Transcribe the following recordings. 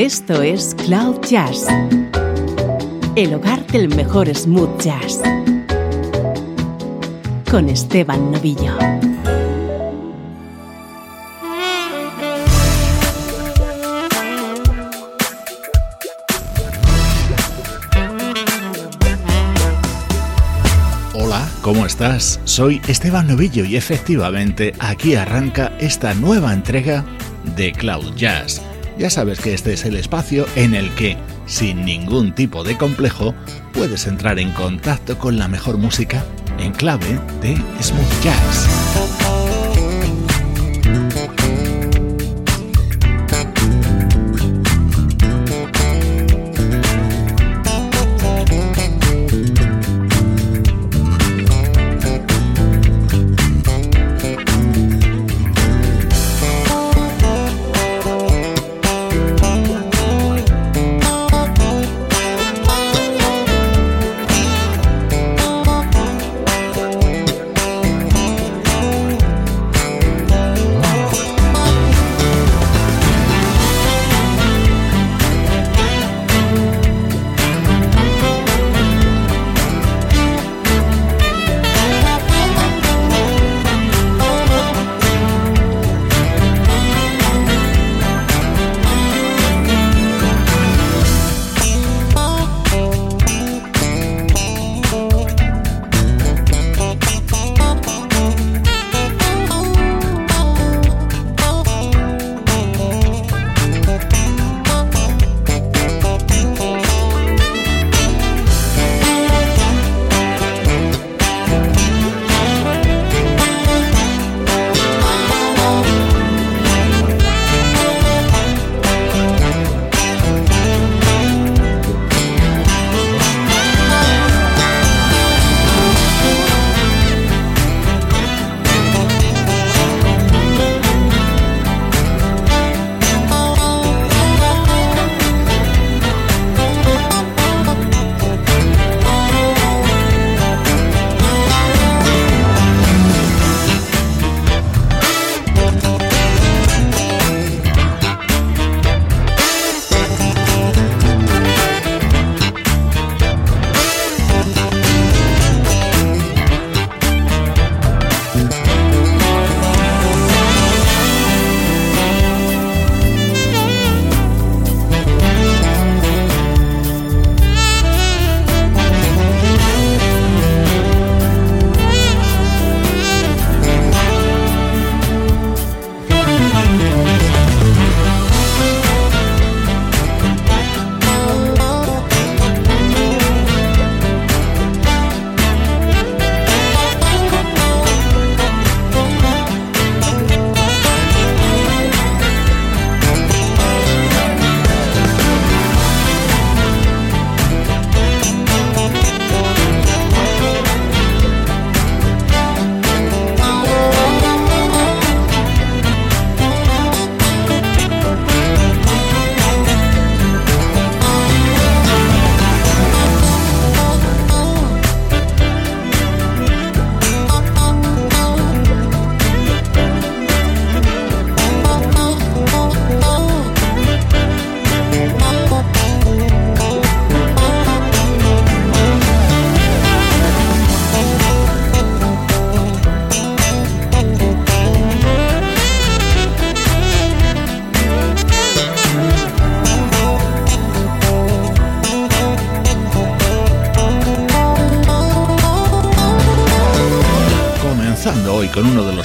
Esto es Cloud Jazz, el hogar del mejor smooth jazz, con Esteban Novillo. Hola, ¿cómo estás? Soy Esteban Novillo y efectivamente aquí arranca esta nueva entrega de Cloud Jazz ya sabes que este es el espacio en el que, sin ningún tipo de complejo, puedes entrar en contacto con la mejor música en clave de smooth jazz.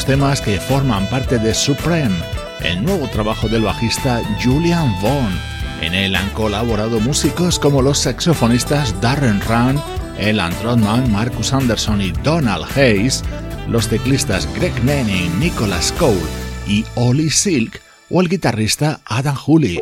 Temas que forman parte de Supreme, el nuevo trabajo del bajista Julian Vaughn. En él han colaborado músicos como los saxofonistas Darren Run, Elan Trotman, Marcus Anderson y Donald Hayes, los teclistas Greg Manning, Nicholas Cole y Ollie Silk o el guitarrista Adam Hooley.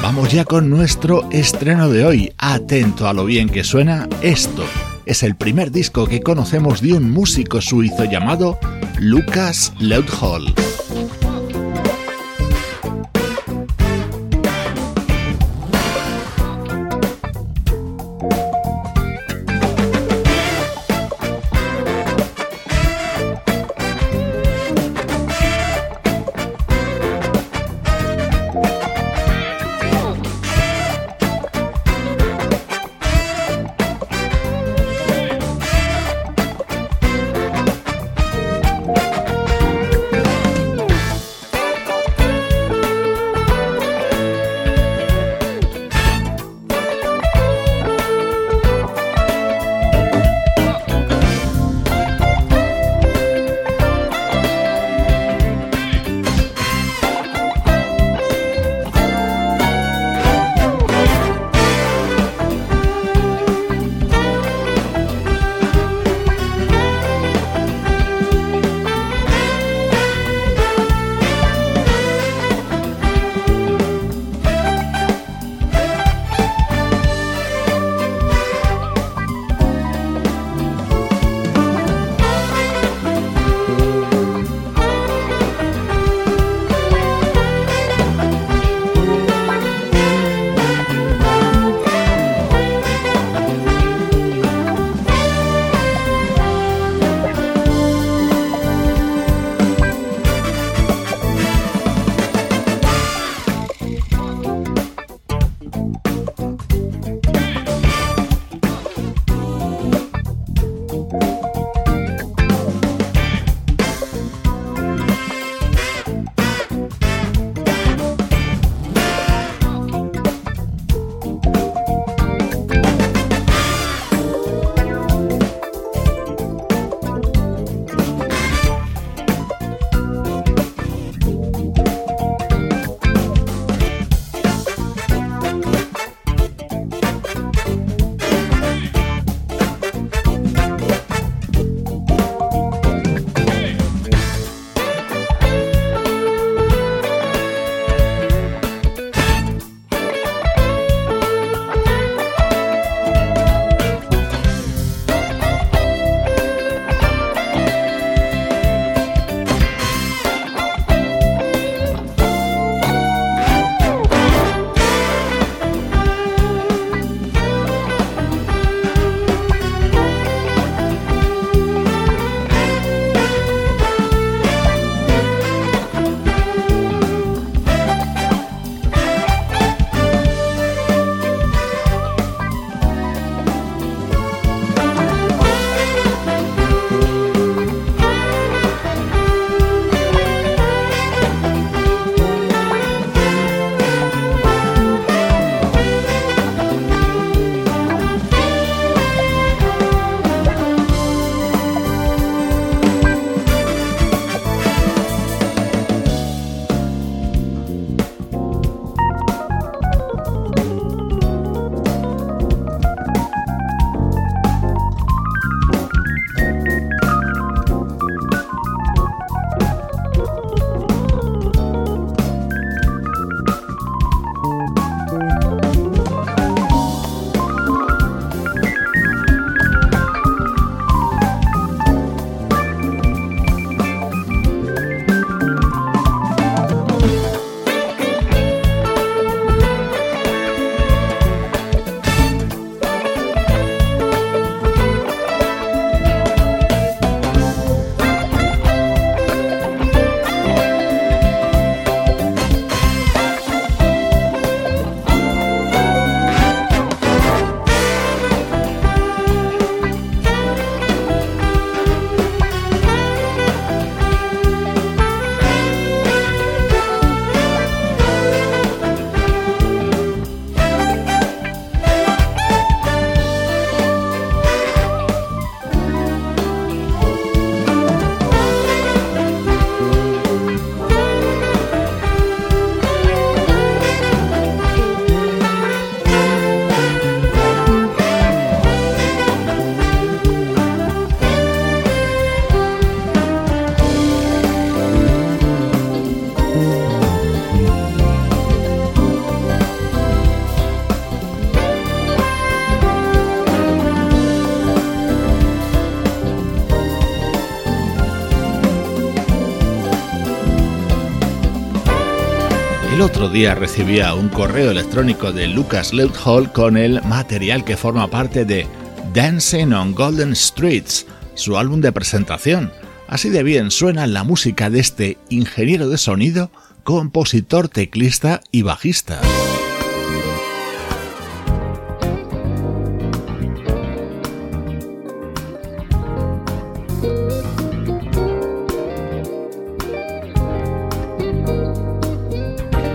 Vamos ya con nuestro estreno de hoy. Atento a lo bien que suena esto es el primer disco que conocemos de un músico suizo llamado Lucas Leudhall. Día recibía un correo electrónico de Lucas Hall con el material que forma parte de Dancing on Golden Streets, su álbum de presentación. Así de bien suena la música de este ingeniero de sonido, compositor, teclista y bajista.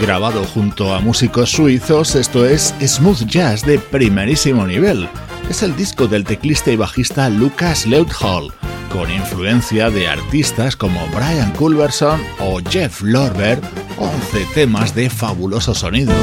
Grabado junto a músicos suizos, esto es Smooth Jazz de primerísimo nivel. Es el disco del teclista y bajista Lucas Leuthall, con influencia de artistas como Brian Culverson o Jeff Lorber, 11 temas de fabuloso sonido.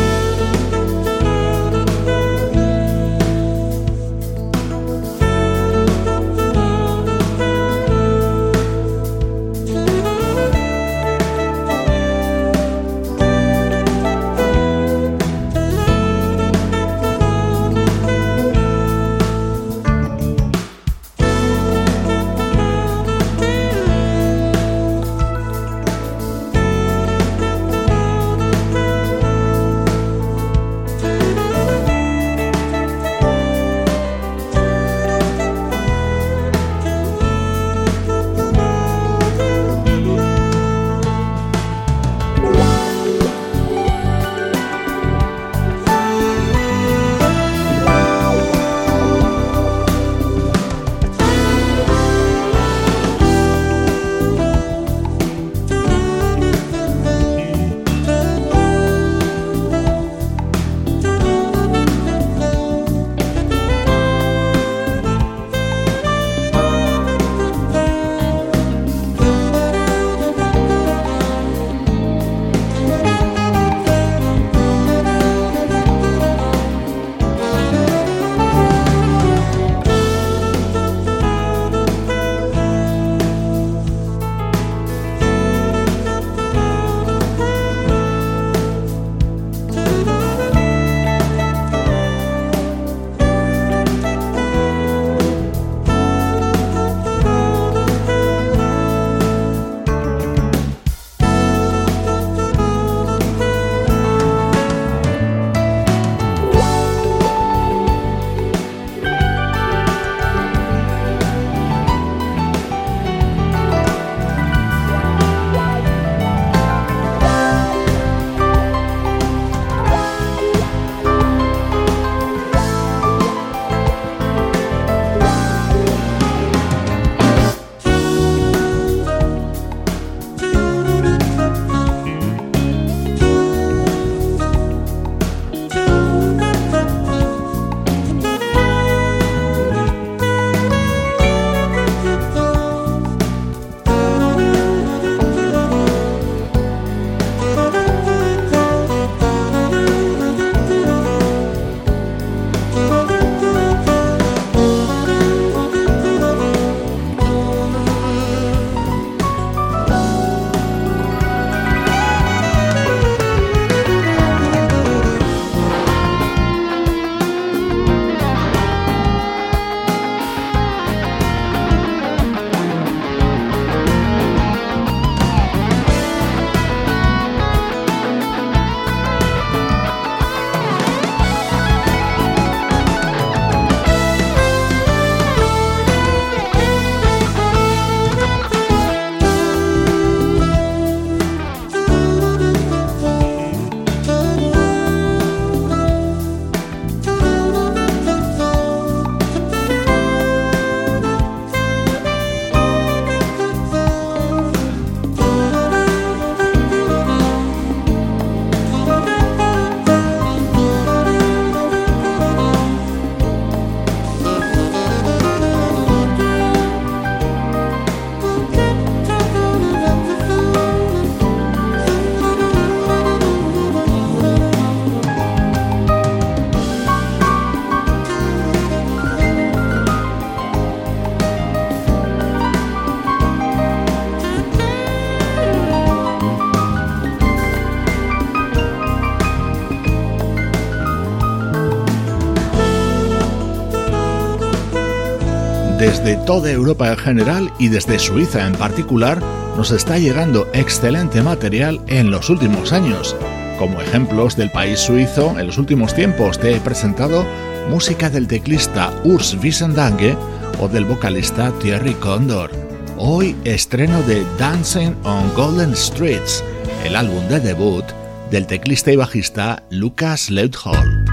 Desde toda Europa en general y desde Suiza en particular, nos está llegando excelente material en los últimos años. Como ejemplos del país suizo, en los últimos tiempos te he presentado música del teclista Urs Wiesendange o del vocalista Thierry Condor. Hoy estreno de Dancing on Golden Streets, el álbum de debut del teclista y bajista Lucas Leuthall.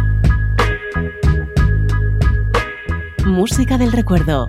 Música del recuerdo,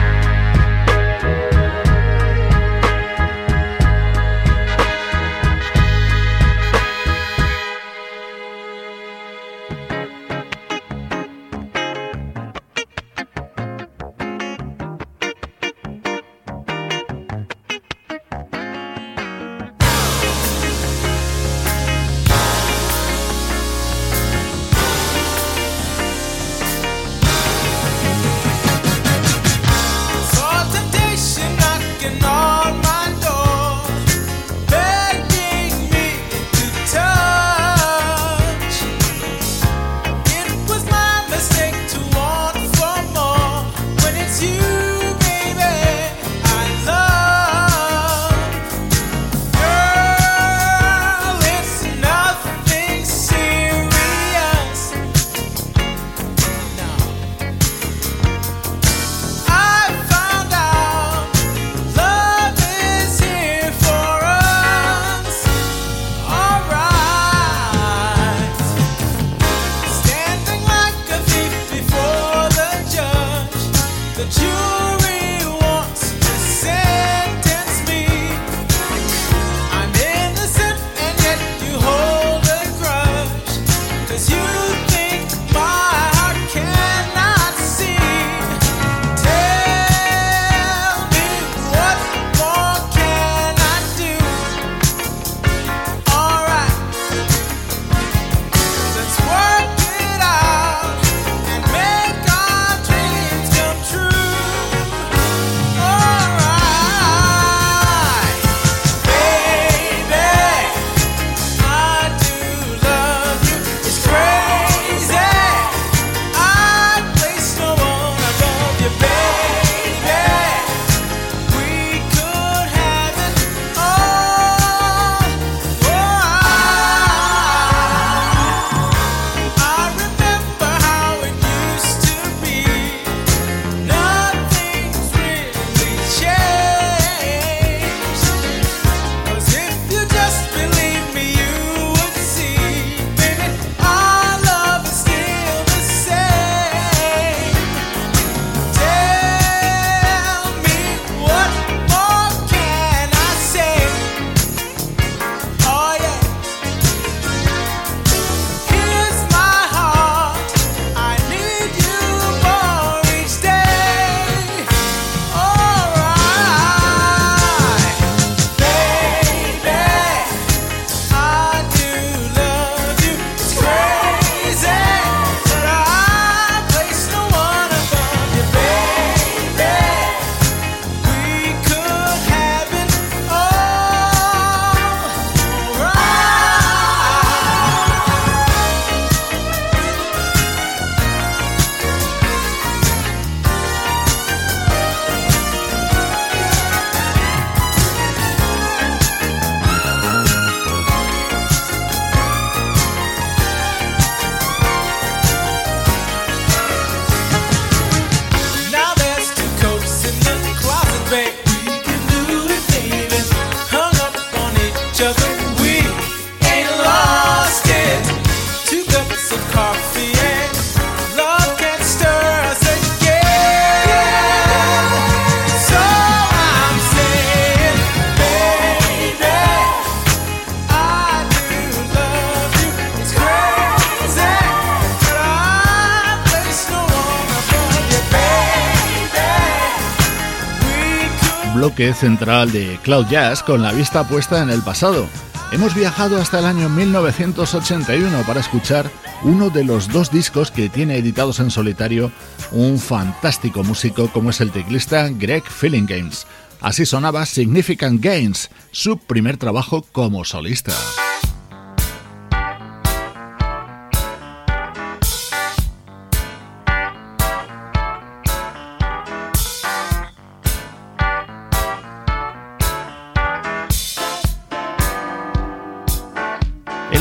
Central de Cloud Jazz con la vista puesta en el pasado. Hemos viajado hasta el año 1981 para escuchar uno de los dos discos que tiene editados en solitario un fantástico músico como es el teclista Greg Games. Así sonaba Significant Gains, su primer trabajo como solista.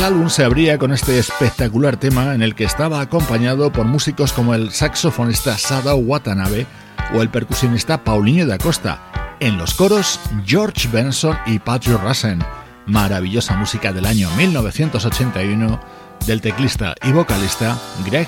El álbum se abría con este espectacular tema en el que estaba acompañado por músicos como el saxofonista Sadao Watanabe o el percusionista Paulinho da Costa. En los coros, George Benson y Patrick Russen. Maravillosa música del año 1981 del teclista y vocalista Greg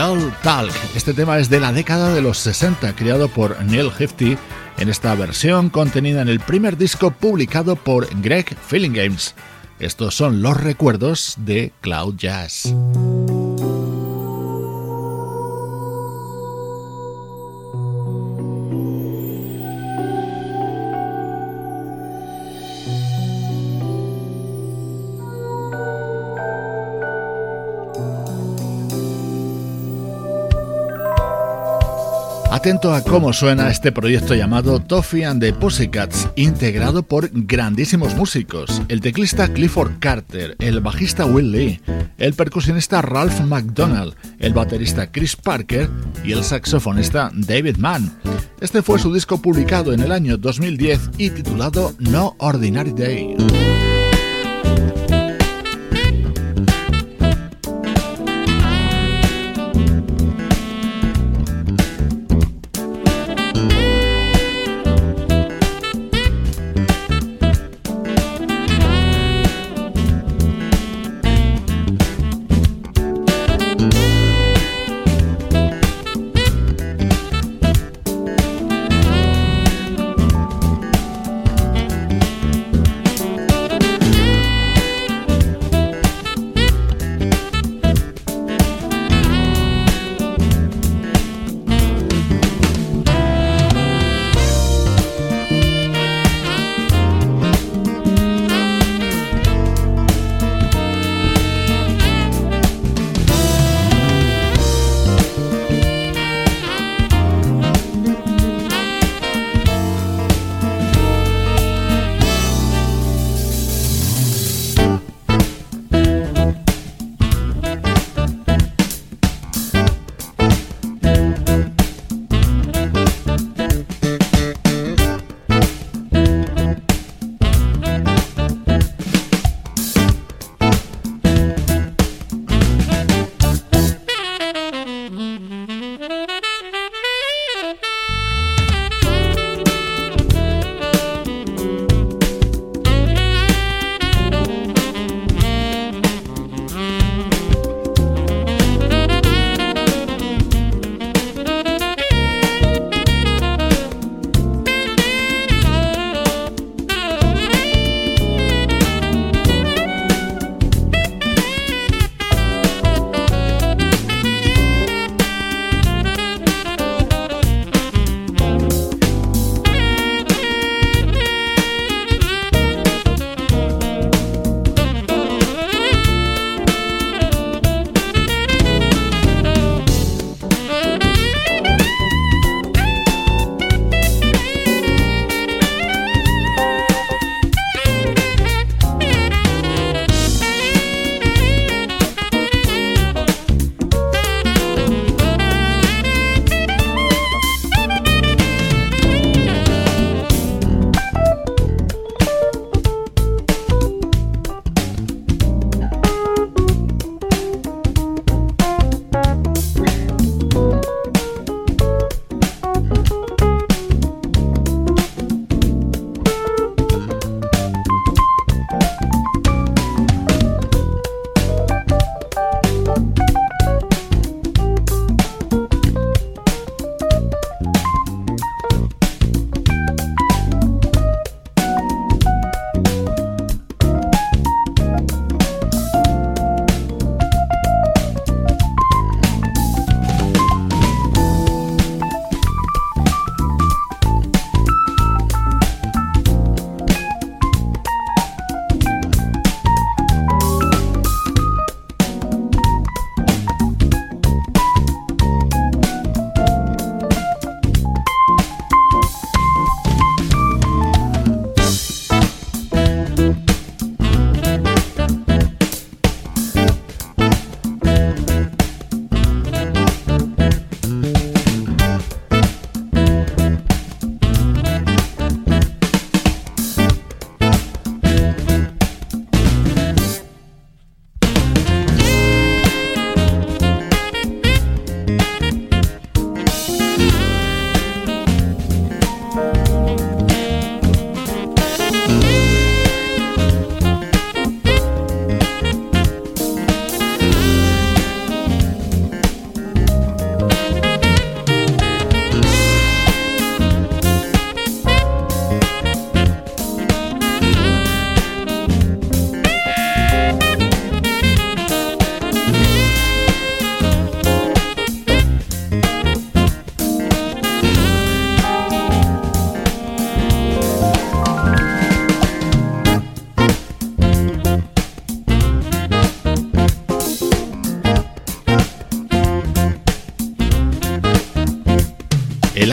Games. Talk. Este tema es de la década de los 60, creado por Neil Hefti en esta versión contenida en el primer disco publicado por Greg Games. Estos son los recuerdos de Cloud Jazz. Atento a cómo suena este proyecto llamado Toffee and the Pussycats, integrado por grandísimos músicos: el teclista Clifford Carter, el bajista Will Lee, el percusionista Ralph McDonald, el baterista Chris Parker y el saxofonista David Mann. Este fue su disco publicado en el año 2010 y titulado No Ordinary Day.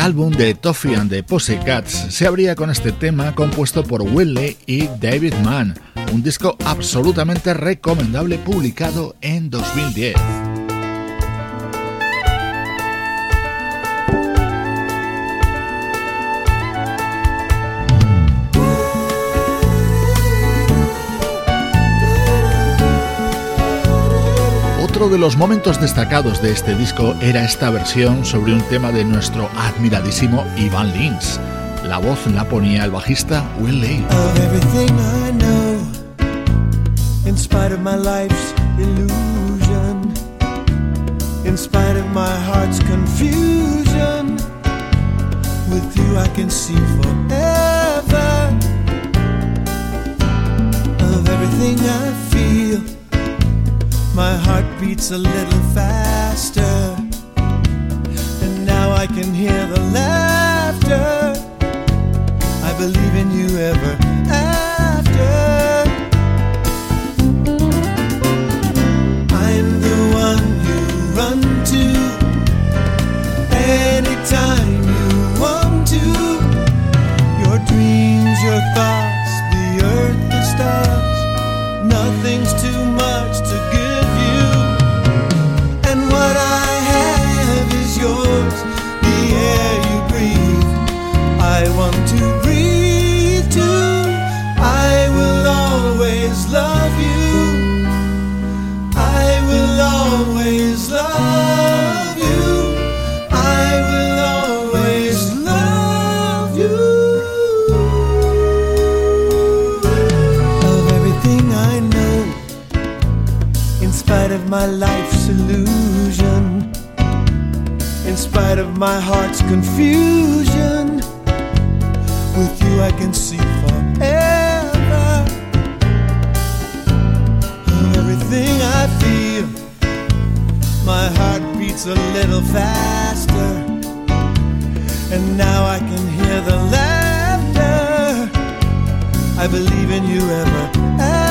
Álbum de Toffee and the Pussycats se abría con este tema compuesto por Willie y David Mann, un disco absolutamente recomendable publicado en 2010. Otro de los momentos destacados de este disco era esta versión sobre un tema de nuestro admiradísimo Ivan Lins. La voz la ponía el bajista Will Lee. in spite of my life's illusion, in spite of my heart's confusion, with you I can see forever. Of everything I feel my heart beats a little faster, and now I can hear the laughter. I believe in you ever after. I'm the one you run to anytime you want to. Your dreams, your thoughts, the earth, the stars. Nothing's too much to give. My of my heart's confusion. With you, I can see forever. Of everything I feel, my heart beats a little faster, and now I can hear the laughter. I believe in you ever after.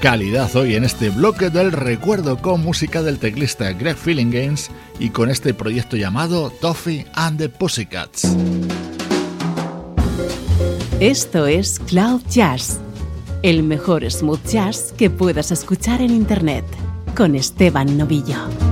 Calidad hoy en este bloque del recuerdo con música del teclista Greg Feeling Games y con este proyecto llamado Toffee and the Pussycats. Esto es Cloud Jazz, el mejor smooth jazz que puedas escuchar en Internet, con Esteban Novillo.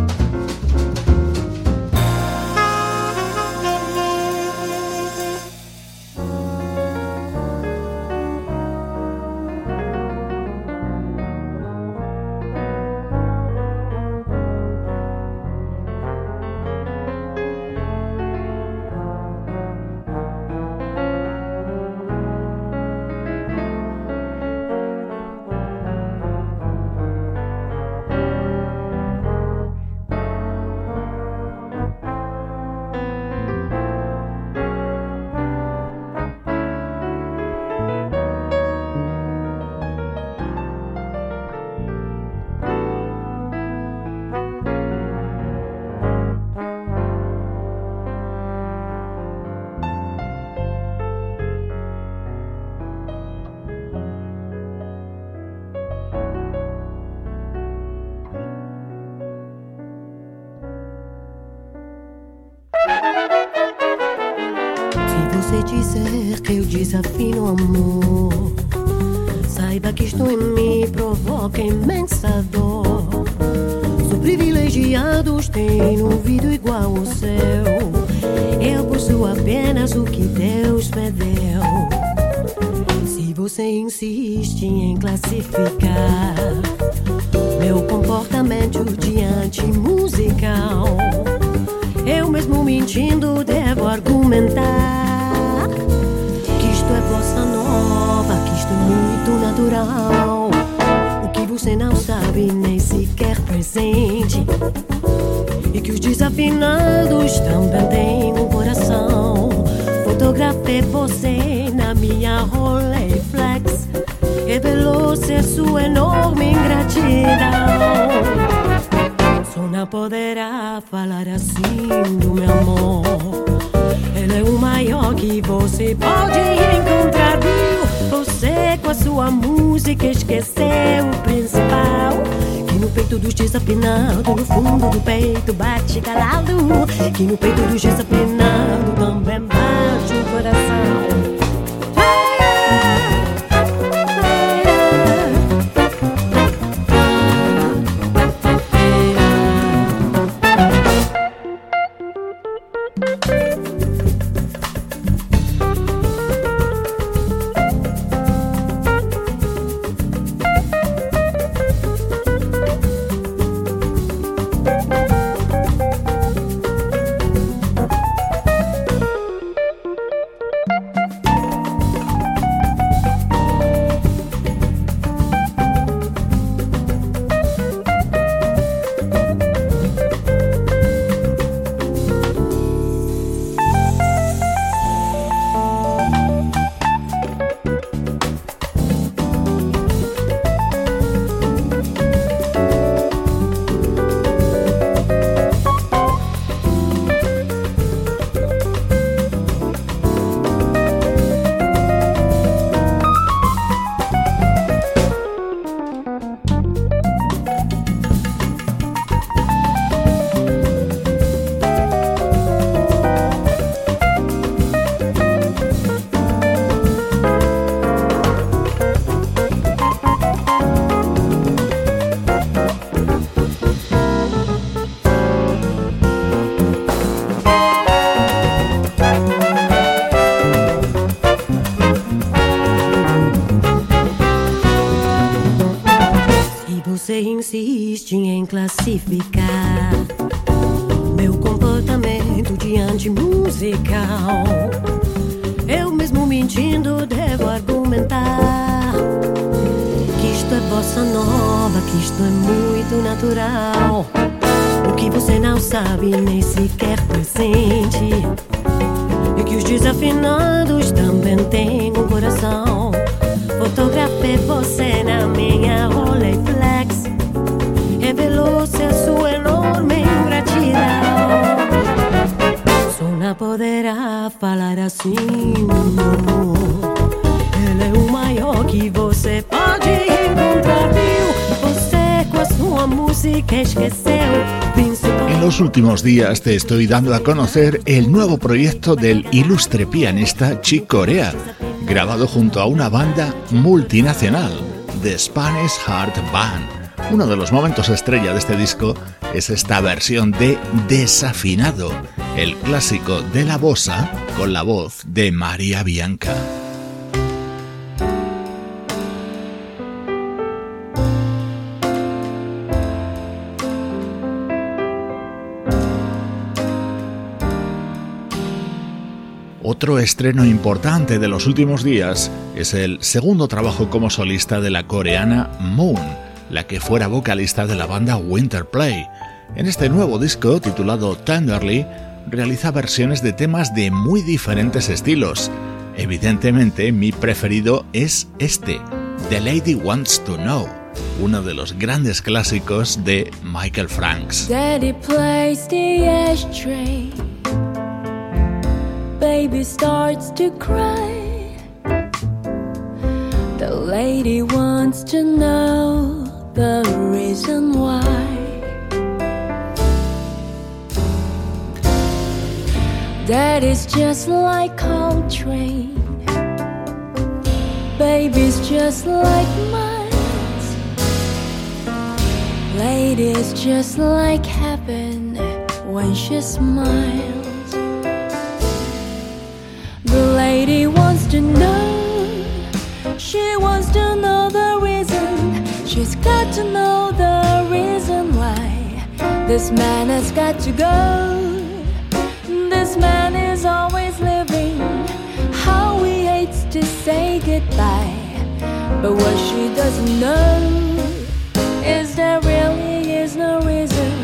Desafio amor. Saiba que isto em mim provoca imensa dor. Sou privilegiados, um ouvido igual ao seu. Eu possuo apenas o que Deus me deu. Se você insiste em classificar meu comportamento diante musical, eu mesmo mentindo devo argumentar isto é muito natural. O que você não sabe, nem sequer presente. E que os desafinados também têm um coração. Fotografei você na minha Rolleiflex. Revelou ser sua enorme ingratidão. Não poderá falar assim do meu amor. Ele é o maior que você pode encontrar, sua música esqueceu o principal. Que no peito dos desafinados, no fundo do peito bate calado. Que no peito dos desafinados também bate sabe nem sequer presente. E que os desafinados também têm um coração. Fotografei você na minha Rolleiflex revelou-se a sua enorme ingratidão. Não poderá falar assim. Ele é o maior que você pode encontrar. En los últimos días te estoy dando a conocer el nuevo proyecto del ilustre pianista Chick Corea, grabado junto a una banda multinacional, The Spanish Heart Band. Uno de los momentos estrella de este disco es esta versión de Desafinado, el clásico de la bossa con la voz de María Bianca. Otro estreno importante de los últimos días es el segundo trabajo como solista de la coreana Moon, la que fuera vocalista de la banda Winterplay. En este nuevo disco, titulado Tenderly, realiza versiones de temas de muy diferentes estilos. Evidentemente, mi preferido es este, The Lady Wants to Know, uno de los grandes clásicos de Michael Franks. Baby starts to cry. The lady wants to know the reason why. That is just like Coltrane. Baby's just like mine. Lady's just like heaven when she smiles. The lady wants to know. She wants to know the reason. She's got to know the reason why. This man has got to go. This man is always living. How he hates to say goodbye. But what she doesn't know is there really is no reason.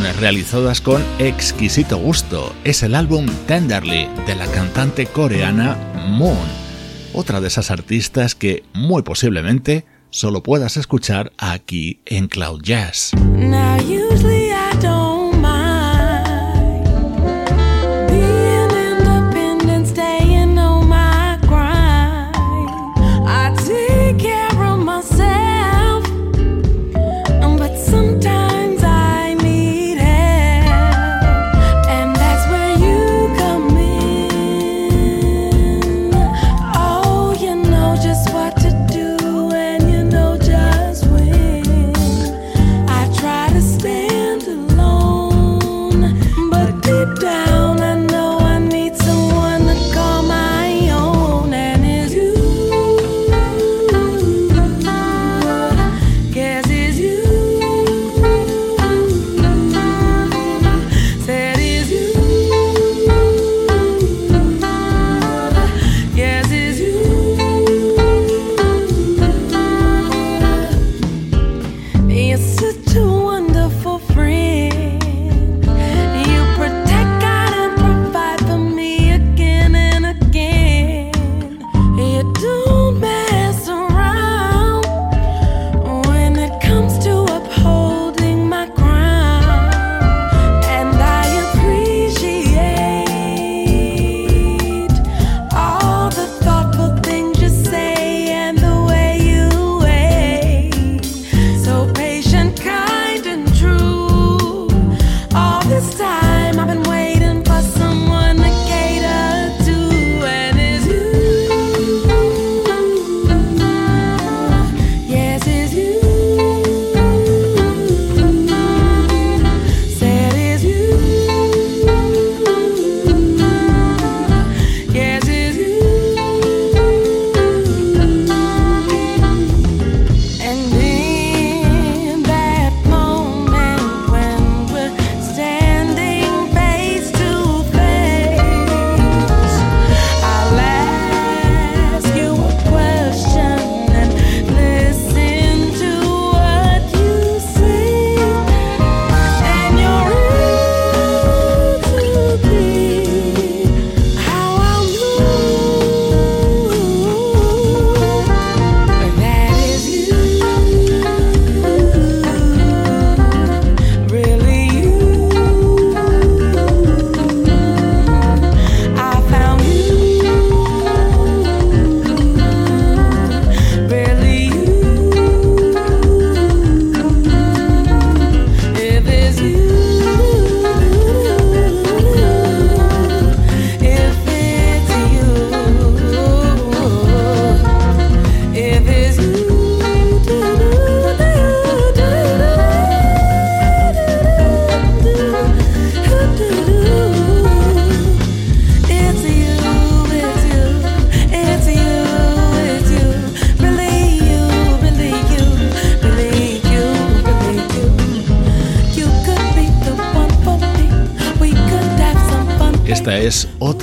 Realizadas con exquisito gusto. Es el álbum Tenderly de la cantante coreana Moon, otra de esas artistas que muy posiblemente solo puedas escuchar aquí en Cloud Jazz.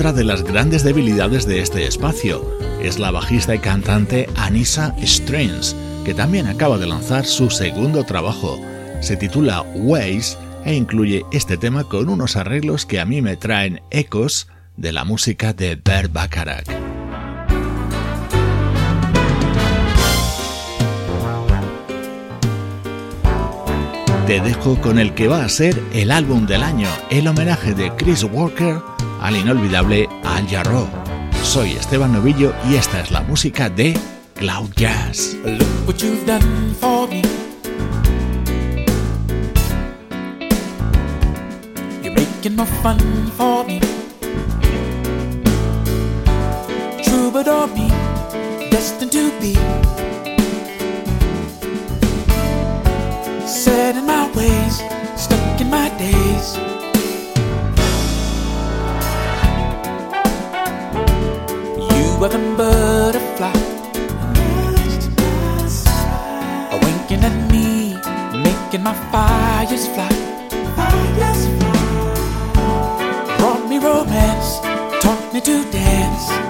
Otra de las grandes debilidades de este espacio. Es la bajista y cantante Anissa Strange, que también acaba de lanzar su segundo trabajo. Se titula Ways e incluye este tema con unos arreglos que a mí me traen ecos de la música de Bert Bacharach. Te dejo con el que va a ser el álbum del año, el homenaje de Chris Walker al inolvidable Al Jarreau. Soy Esteban Novillo y esta es la música de Cloud Jazz. Look what you've done for me. You're making more fun for me. Troubadour me, destined to be. Set in my ways, weapon butterfly. Winking at me, making my. Fires fly. Brought me romance, taught me to dance.